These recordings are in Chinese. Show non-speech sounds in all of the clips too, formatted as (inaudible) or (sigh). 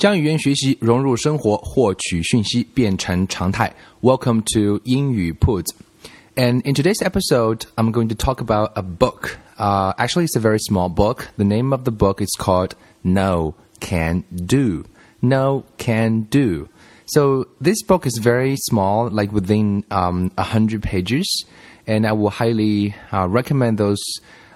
将语言学习融入生活，获取讯息变成常态。Welcome to 英语 Put. And in today's episode, I'm going to talk about a book. Uh, actually, it's a very small book. The name of the book is called No Can Do. No Can Do. So this book is very small, like within um, 100 pages. And I will highly uh, recommend those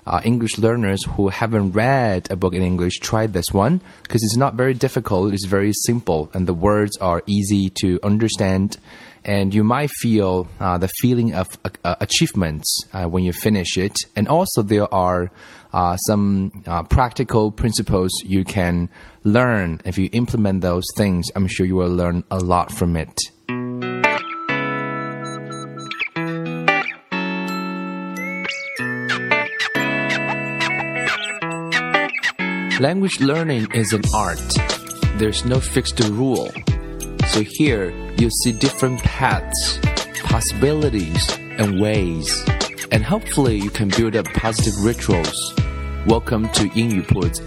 uh, English learners who haven't read a book in English, try this one because it's not very difficult. It's very simple, and the words are easy to understand. And you might feel uh, the feeling of uh, achievements uh, when you finish it. And also, there are uh, some uh, practical principles you can learn. If you implement those things, I'm sure you will learn a lot from it. Language learning is an art. There's no fixed rule. So here you see different paths, possibilities, and ways. And hopefully you can build up positive rituals. Welcome to (laughs) 英语 Put.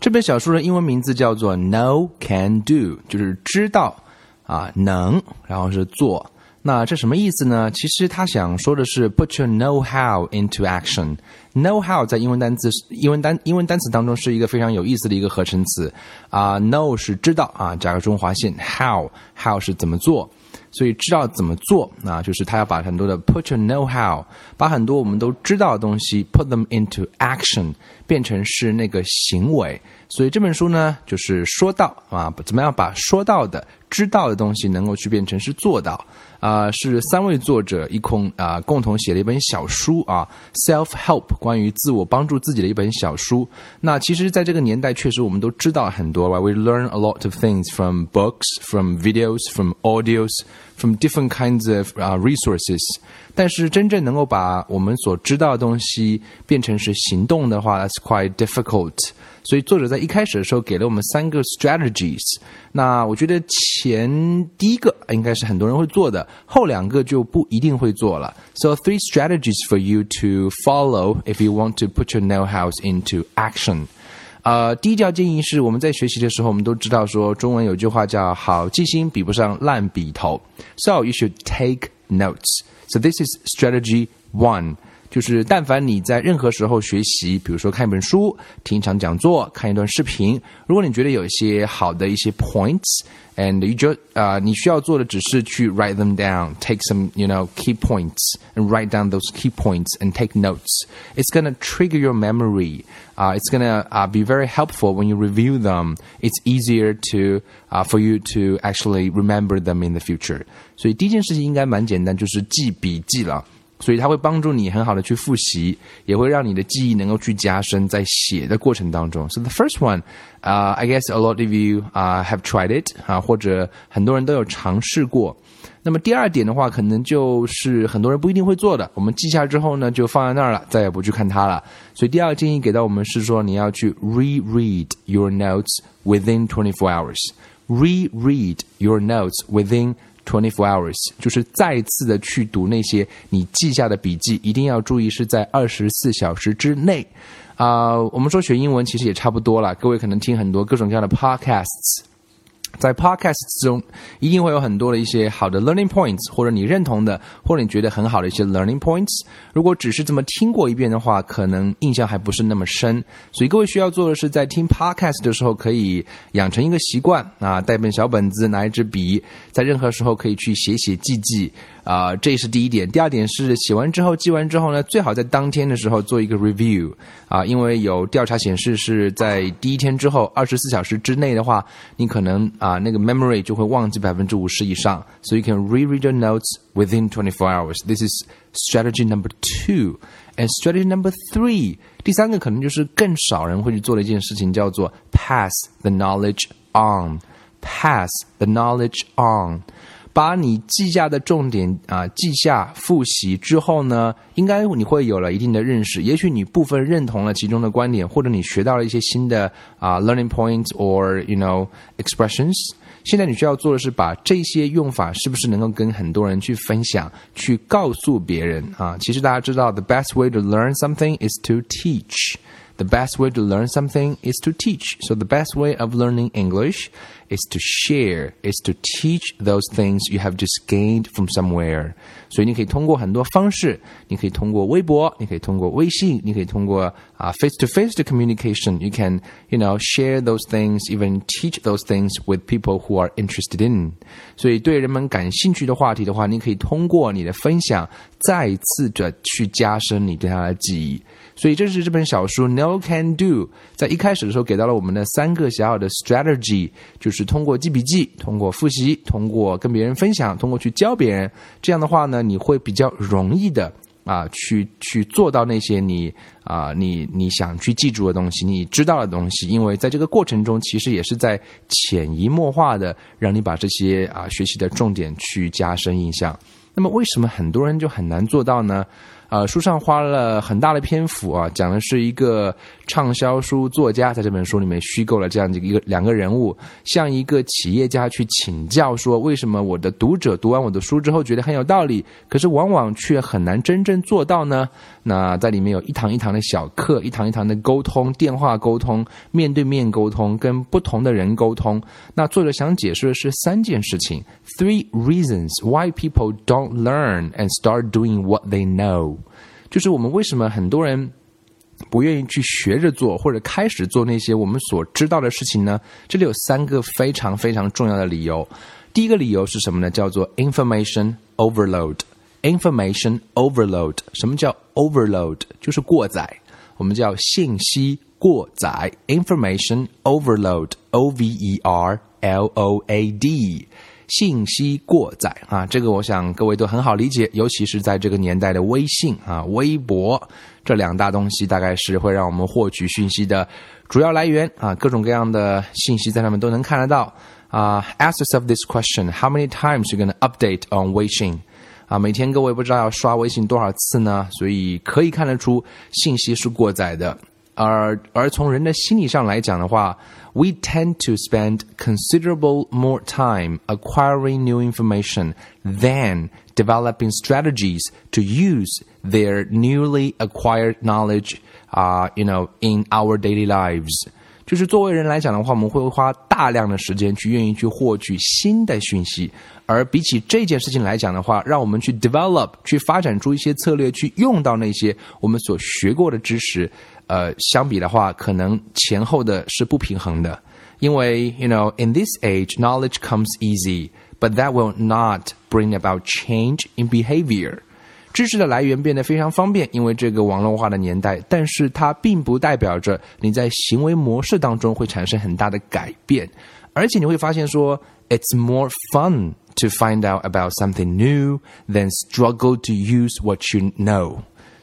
这本小说的英文名字叫做 "No Can Do"，就是知道 啊，能，然后是做。那这什么意思呢？其实他想说的是 put your know how into action。know how 在英文单词、英文单、英文单词当中是一个非常有意思的一个合成词啊。know 是知道啊，加个中划线。how how 是怎么做？所以知道怎么做啊，就是他要把很多的 put your know how，把很多我们都知道的东西 put them into action，变成是那个行为。所以这本书呢，就是说到啊，怎么样把说到的、知道的东西能够去变成是做到啊，是三位作者一空啊共同写了一本小书啊，self help 关于自我帮助自己的一本小书。那其实，在这个年代，确实我们都知道很多，We learn a lot of things from books, from videos, from audios, from different kinds of resources。但是真正能够把我们所知道的东西变成是行动的话，That's quite difficult。所以作者在一开始的时候给了我们三个 strategies。那我觉得前第一个应该是很多人会做的，后两个就不一定会做了。So three strategies for you to follow if you want to put your know-how into action。 呃，第一条建议是我们在学习的时候，我们都知道说中文有句话叫“好记性比不上烂笔头 ”，so you should take notes。So this is strategy one. 就是但凡你在任何时候学习，比如说看一本书、听一场讲座、看一段视频，如果你觉得有一些好的一些 points，and you just 啊，你需要做的只是去 write them down，take some you know key points and write down those key points and take notes. It's gonna trigger your memory. 啊，it's gonna 啊 be very helpful when you review them. It's easier to 啊 for you to actually remember them in the future. 所以第一件事情应该蛮简单，就是记笔记了。所以它会帮助你很好的去复习，也会让你的记忆能够去加深在写的过程当中。So the first one, uh, I guess a lot of you uh, have tried it 啊，或者很多人都有尝试过。那么第二点的话，可能就是很多人不一定会做的。我们记下之后呢，就放在那儿了，再也不去看它了。所以第二个建议给到我们是说，你要去 reread your notes within twenty four hours. Reread your notes within Twenty four hours 就是再次的去读那些你记下的笔记，一定要注意是在二十四小时之内。啊，我们说学英文其实也差不多了，各位可能听很多各种各样的 podcasts。在 podcast 中，一定会有很多的一些好的 learning points，或者你认同的，或者你觉得很好的一些 learning points。如果只是这么听过一遍的话，可能印象还不是那么深。所以各位需要做的是，在听 podcast 的时候，可以养成一个习惯啊，带本小本子，拿一支笔，在任何时候可以去写写记记。啊，这是第一点。第二点是写完之后、记完之后呢，最好在当天的时候做一个 review 啊，因为有调查显示是在第一天之后二十四小时之内的话，你可能啊那个 memory 就会忘记百分之五十以上。So you can reread your notes within twenty four hours. This is strategy number two. And strategy number three，第三个可能就是更少人会去做的一件事情，叫做 pass the knowledge on. Pass the knowledge on. 把你记下的重点啊记下复习之后呢，应该你会有了一定的认识。也许你部分认同了其中的观点，或者你学到了一些新的啊 learning points or you know expressions。现在你需要做的是把这些用法是不是能够跟很多人去分享，去告诉别人啊。其实大家知道，the best way to learn something is to teach。The best way to learn something is to teach. So the best way of learning English is to share, is to teach those things you have just gained from somewhere. 所以你可以通过很多方式，你可以通过微博，你可以通过微信，你可以通过啊、uh, face to face 的 communication. You can, you know, share those things, even teach those things with people who are interested in. 所以对人们感兴趣的话题的话，你可以通过你的分享，再次的去加深你对它的记忆。 所以这是这本小书 No Can Do 在一开始的时候给到了我们的三个小小的 strategy，就是通过记笔记、通过复习、通过跟别人分享、通过去教别人，这样的话呢，你会比较容易的啊，去去做到那些你啊你你想去记住的东西，你知道的东西，因为在这个过程中，其实也是在潜移默化的让你把这些啊学习的重点去加深印象。那么为什么很多人就很难做到呢？呃，书上花了很大的篇幅啊，讲的是一个畅销书作家在这本书里面虚构了这样的一个两个人物，向一个企业家去请教说，为什么我的读者读完我的书之后觉得很有道理，可是往往却很难真正做到呢？那在里面有一堂一堂的小课，一堂一堂的沟通，电话沟通，面对面沟通，跟不同的人沟通。那作者想解释的是三件事情：three reasons why people don't learn and start doing what they know。就是我们为什么很多人不愿意去学着做，或者开始做那些我们所知道的事情呢？这里有三个非常非常重要的理由。第一个理由是什么呢？叫做 information overload。information overload。什么叫 overload？就是过载。我们叫信息过载。information overload。O V E R L O A D。信息过载啊，这个我想各位都很好理解，尤其是在这个年代的微信啊、微博这两大东西，大概是会让我们获取讯息的主要来源啊，各种各样的信息在上面都能看得到啊。Ask yourself this question: How many times you gonna update on 微信？啊，每天各位不知道要刷微信多少次呢？所以可以看得出信息是过载的。而而从人的心理上来讲的话，we tend to spend considerable more time acquiring new information than developing strategies to use their newly acquired knowledge, uh, you know, in our daily lives. 就是作为人来讲的话，我们会花大量的时间去愿意去获取新的讯息，而比起这件事情来讲的话，让我们去 develop 去发展出一些策略，去用到那些我们所学过的知识，呃，相比的话，可能前后的是不平衡的。因为，you know, in this age, knowledge comes easy, but that will not bring about change in behavior. 知识的来源变得非常方便，因为这个网络化的年代，但是它并不代表着你在行为模式当中会产生很大的改变，而且你会发现说，it's more fun to find out about something new than struggle to use what you know。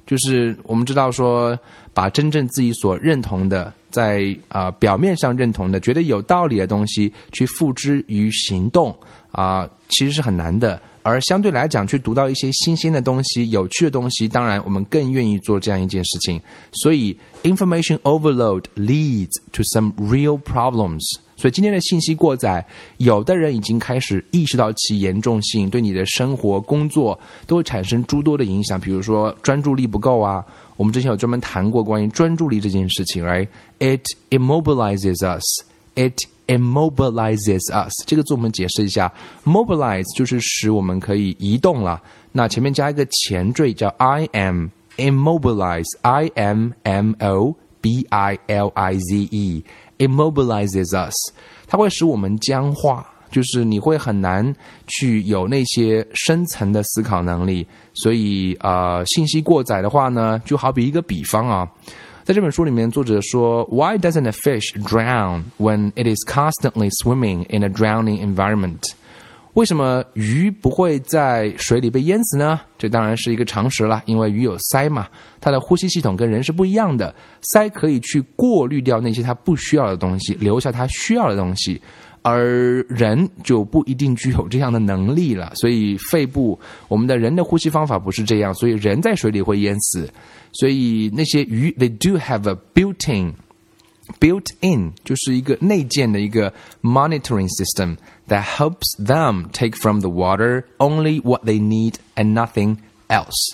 就是我们知道说，把真正自己所认同的，在啊、表面上认同的，觉得有道理的东西，去付之于行动啊、其实是很难的。而相对来讲，去读到一些新鲜的东西、有趣的东西，当然我们更愿意做这样一件事情。所以，information overload leads to some real problems。所以今天的信息过载，有的人已经开始意识到其严重性，对你的生活、工作都会产生诸多的影响。比如说专注力不够啊，我们之前有专门谈过关于专注力这件事情，right？It immobilizes us. It immobilizes us 这个字我们解释一下，mobilize 就是使我们可以移动了。那前面加一个前缀叫 I am immobilize I M M O B I L I Z E immobilizes us，它会使我们僵化，就是你会很难去有那些深层的思考能力。所以呃，信息过载的话呢，就好比一个比方啊。在这本书里面，作者说，Why doesn't a fish drown when it is constantly swimming in a drowning environment？为什么鱼不会在水里被淹死呢？这当然是一个常识了，因为鱼有鳃嘛，它的呼吸系统跟人是不一样的，鳃可以去过滤掉那些它不需要的东西，留下它需要的东西。而人就不一定具有这样的能力了，所以肺部，我们的人的呼吸方法不是这样，所以人在水里会淹死。所以那些鱼，they do have a built-in built in 就是一个内建的一个 monitoring system that helps them take from the water only what they need and nothing else.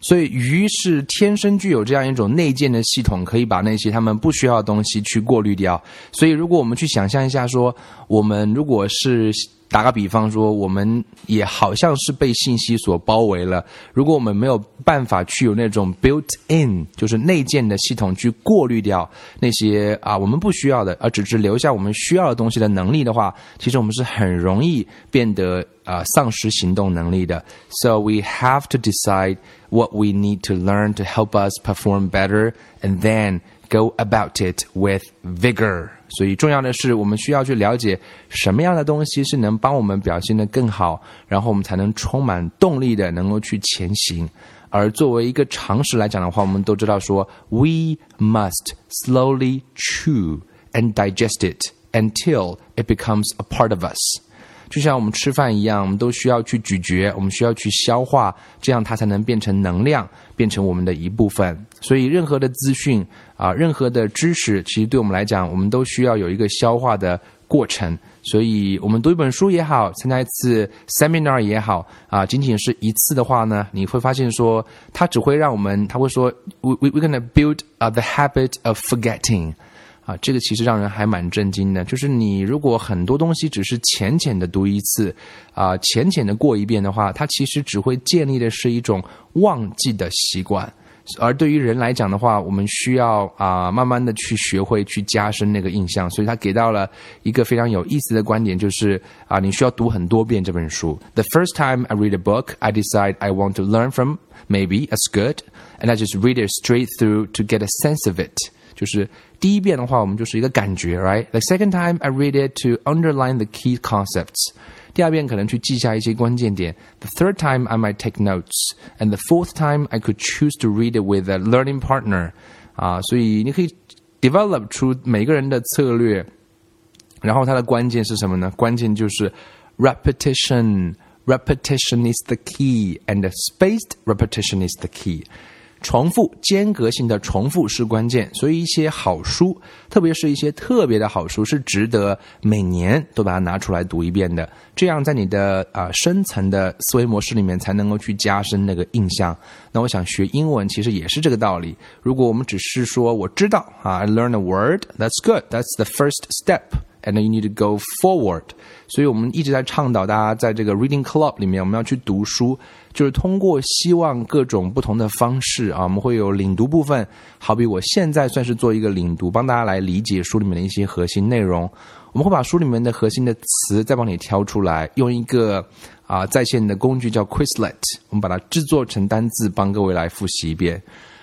所以鱼是天生具有这样一种内建的系统，可以把那些他们不需要的东西去过滤掉。所以，如果我们去想象一下，说我们如果是。打个比方说，我们也好像是被信息所包围了。如果我们没有办法去有那种 built-in，就是内建的系统去过滤掉那些啊我们不需要的，而只是留下我们需要的东西的能力的话，其实我们是很容易变得啊丧失行动能力的。So we have to decide what we need to learn to help us perform better, and then go about it with vigor. 所以重要的是，我们需要去了解什么样的东西是能帮我们表现得更好，然后我们才能充满动力的能够去前行。而作为一个常识来讲的话，我们都知道说，we must slowly chew and digest it until it becomes a part of us。 就像我们吃饭一样，我们都需要去咀嚼，我们需要去消化，这样它才能变成能量，变成我们的一部分。所以，任何的资讯啊，任何的知识，其实对我们来讲，我们都需要有一个消化的过程。所以，我们读一本书也好，参加一次 seminar 也好啊，仅仅是一次的话呢，你会发现说，它只会让我们，他会说，we we we gonna build the habit of forgetting。啊，这个其实让人还蛮震惊的。就是你如果很多东西只是浅浅的读一次，啊，浅浅的过一遍的话，它其实只会建立的是一种忘记的习惯。而对于人来讲的话，我们需要啊，慢慢的去学会去加深那个印象。所以他给到了一个非常有意思的观点，就是啊，你需要读很多遍这本书。The first time I read a book, I decide I want to learn from maybe as good, and I just read it straight through to get a sense of it. 就是第一遍的话，我们就是一个感觉，right？The second time I read it to underline the key concepts。第二遍可能去记下一些关键点。The third time I might take notes, and the fourth time I could choose to read it with a learning partner。啊，所以你可以 develop 出每个人的策略。然后它的关键是什么呢？关键就是 repetition。Repetition is the key, and spaced repetition is the key. 重复、间隔性的重复是关键，所以一些好书，特别是一些特别的好书，是值得每年都把它拿出来读一遍的。这样在你的啊深层的思维模式里面才能够去加深那个印象。那我想学英文其实也是这个道理。如果我们只是说我知道啊，I learn a word, that's good, that's the first step, and you need to go forward。所以我们一直在倡导大家在这个 reading club 里面，我们要去读书。就是通过希望各种不同的方式啊，我们会有领读部分，好比我现在算是做一个领读，帮大家来理解书里面的一些核心内容。我们会把书里面的核心的词再帮你挑出来，用一个啊在线的工具叫 Quizlet，我们把它制作成单字，帮各位来复习一遍。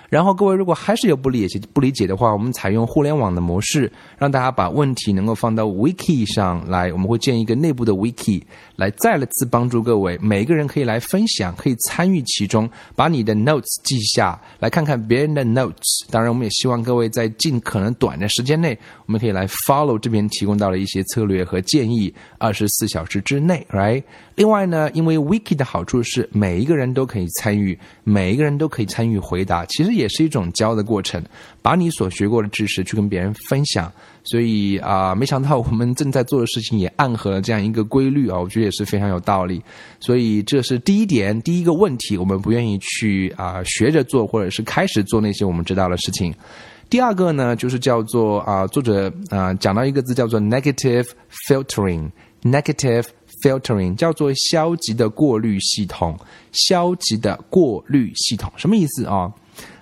然后各位如果还是有不理解不理解的话，我们采用互联网的模式，让大家把问题能够放到 Wiki 上来。我们会建一个内部的 Wiki，来再次帮助各位，每一个人可以来分享，可以参与其中，把你的 notes 记下来，看看别人的 notes。当然，我们也希望各位在尽可能短的时间内，我们可以来 follow 这边提供到的一些策略和建议，二十四小时之内，right？另外呢，因为 Wiki 的好处是每一个人都可以参与，每一个人都可以参与回答，其实。也是一种教的过程，把你所学过的知识去跟别人分享。所以啊，没想到我们正在做的事情也暗合了这样一个规律啊，我觉得也是非常有道理。所以这是第一点，第一个问题，我们不愿意去啊学着做，或者是开始做那些我们知道的事情。第二个呢，就是叫做啊，作者啊讲到一个字叫做 negative filtering，negative filtering 叫做消极的过滤系统，消极的过滤系统什么意思啊？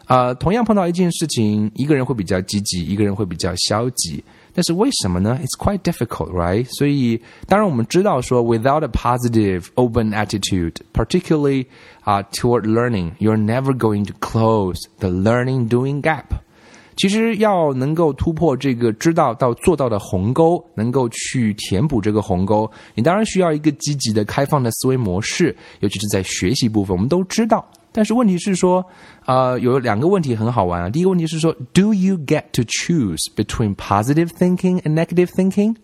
啊，同样碰到一件事情，一个人会比较积极，一个人会比较消极。但是为什么呢？It's quite difficult, right? 所以，当然我们知道说，without a positive, open attitude, particularly 啊、toward learning, you're never going to close the learning-doing gap. 其实要能够突破这个知道到做到的鸿沟，能够去填补这个鸿沟，你当然需要一个积极的、开放的思维模式，尤其是在学习部分。我们都知道，但是问题是说，呃，有两个问题很好玩啊。第一个问题是说，Do you get to choose between positive thinking and negative thinking？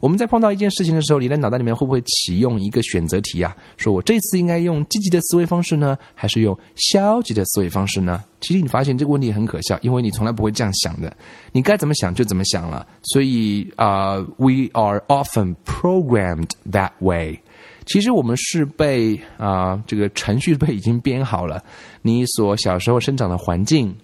我们在碰到一件事情的时候，你的脑袋里面会不会启用一个选择题啊？说我这次应该用积极的思维方式呢，还是用消极的思维方式呢？其实你发现这个问题很可笑，因为你从来不会这样想的，你该怎么想就怎么想了。所以啊，we are often programmed that way。其实我们是被啊这个程序被已经编好了，你所小时候生长的环境。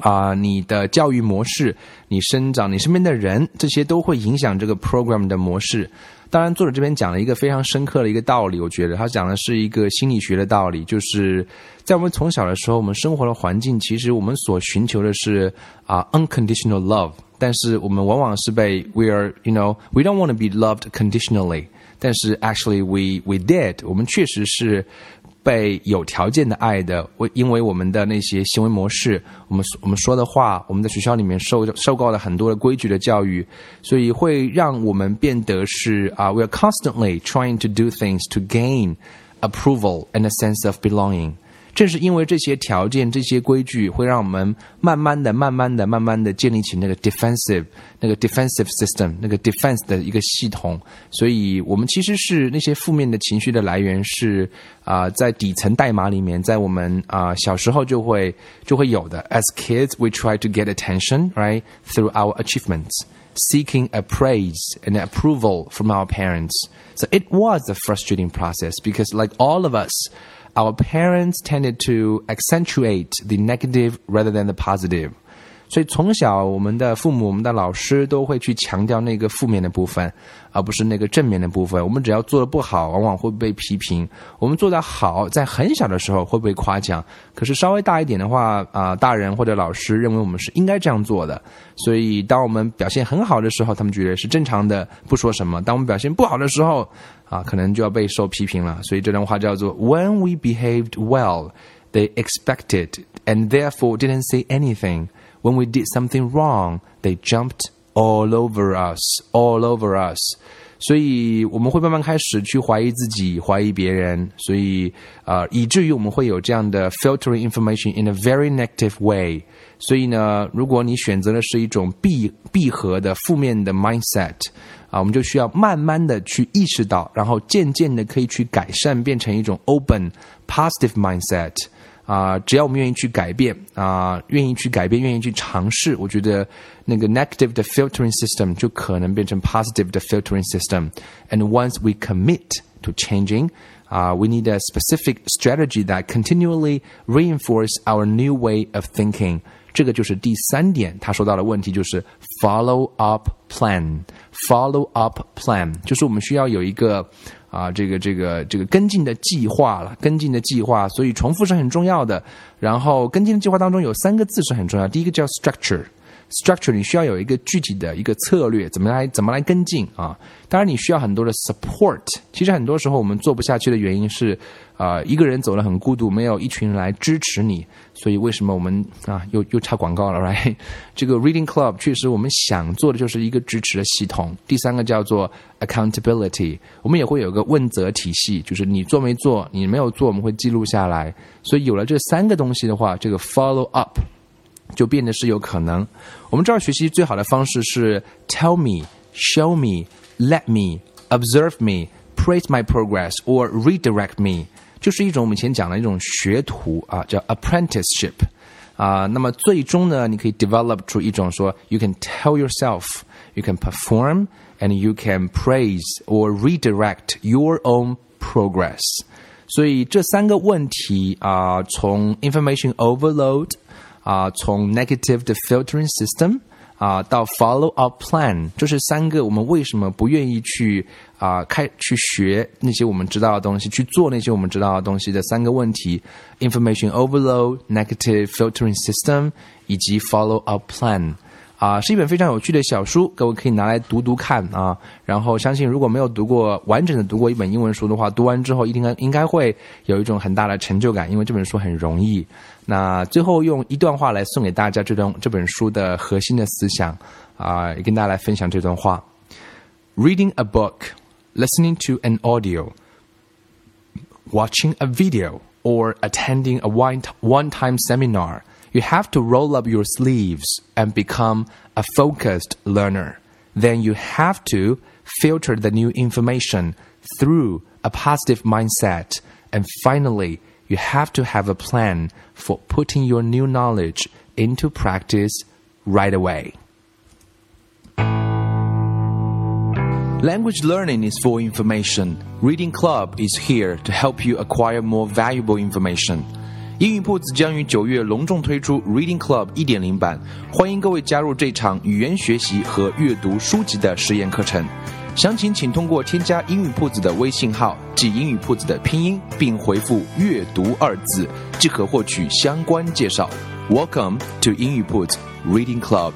啊，你的教育模式，你生长，你身边的人，这些都会影响这个 program 的模式。当然，作者这边讲了一个非常深刻的一个道理，我觉得他讲的是一个心理学的道理，就是在我们从小的时候，我们生活的环境，其实我们所寻求的是啊 unconditional love，但是我们往往是被 we are you know we don't want to be loved conditionally，但是 actually we we did，我们确实是。被有条件的爱的，为因为我们的那些行为模式，我们我们说的话，我们在学校里面受受够了很多的规矩的教育，所以会让我们变得是啊，we are constantly trying to do things to gain approval and a sense of belonging。 正是因为这些条件、这些规矩，会让我们慢慢的、慢慢的、慢慢的建立起那个 defensive、那个 defensive system、那个 defense 的一个系统。所以，我们其实是那些负面的情绪的来源是啊，在底层代码里面，在我们啊小时候就会就会有的。As kids, we try to get attention, right, through our achievements, seeking a praise and approval from our parents. So it was a frustrating process because, like all of us. our parents tended to accentuate the negative rather than the positive. 所以从小，我们的父母、我们的老师都会去强调那个负面的部分，而不是那个正面的部分。我们只要做的不好，往往会被批评；我们做的好，在很小的时候会被夸奖。可是稍微大一点的话，啊，大人或者老师认为我们是应该这样做的。所以，当我们表现很好的时候，他们觉得是正常的，不说什么；当我们表现不好的时候，啊，可能就要被受批评了。所以这段话叫做：When we behaved well, they expected and therefore didn't say anything. When we did something wrong, they jumped all over us, all over us. 所以我们会慢慢开始去怀疑自己，怀疑别人，所以啊、呃，以至于我们会有这样的 filtering information in a very negative way。所以呢，如果你选择的是一种闭闭合的负面的 mindset，啊，我们就需要慢慢的去意识到，然后渐渐的可以去改善，变成一种 open positive mindset。 啊，只要我们愿意去改变啊，愿意去改变，愿意去尝试，我觉得那个 negative 的 filtering system 就可能变成 positive 的 filtering system。And once we commit to changing, uh, we need a specific strategy that continually reinforce our new way of thinking. 这个就是第三点，他说到的问题就是 follow up plan。follow up plan 就是我们需要有一个啊，这个这个这个跟进的计划了，跟进的计划，所以重复是很重要的。然后跟进的计划当中有三个字是很重要，第一个叫 structure。Structure 你需要有一个具体的一个策略，怎么来怎么来跟进啊？当然你需要很多的 support。其实很多时候我们做不下去的原因是，啊，一个人走了很孤独，没有一群人来支持你。所以为什么我们啊又又插广告了，(laughs) right？这个 reading club 确实我们想做的就是一个支持的系统。第三个叫做 accountability，我们也会有个问责体系，就是你做没做，你没有做，我们会记录下来。所以有了这三个东西的话，这个 follow up。就变得是有可能。我们这儿学习最好的方式是 tell me, show me, let me, observe me, praise my progress, or redirect me，就是一种我们以前讲的一种学徒啊，叫 apprenticeship 啊。那么最终呢，你可以 develop 出一种说，you can tell yourself, you can perform, and you can praise or redirect your own progress。所以这三个问题啊，从 information overload。 啊，从 negative 的 filtering system 啊到 follow up plan，这是三个我们为什么不愿意去啊开去学那些我们知道的东西，去做那些我们知道的东西的三个问题：information overload、negative filtering system 以及 follow up plan。 啊，是一本非常有趣的小书，各位可以拿来读读看啊。然后相信如果没有读过完整的读过一本英文书的话，读完之后一定该应该会有一种很大的成就感，因为这本书很容易。那最后用一段话来送给大家这段这本书的核心的思想啊，也跟大家来分享这段话：Reading a book, listening to an audio, watching a video, or attending a one one-time seminar. You have to roll up your sleeves and become a focused learner. Then you have to filter the new information through a positive mindset. And finally, you have to have a plan for putting your new knowledge into practice right away. Language learning is for information. Reading Club is here to help you acquire more valuable information. 英语铺子将于九月隆重推出 Reading Club 一点零版，欢迎各位加入这场语言学习和阅读书籍的实验课程。详情请通过添加英语铺子的微信号，即英语铺子的拼音，并回复“阅读”二字，即可获取相关介绍。Welcome to 英语铺子 Reading Club。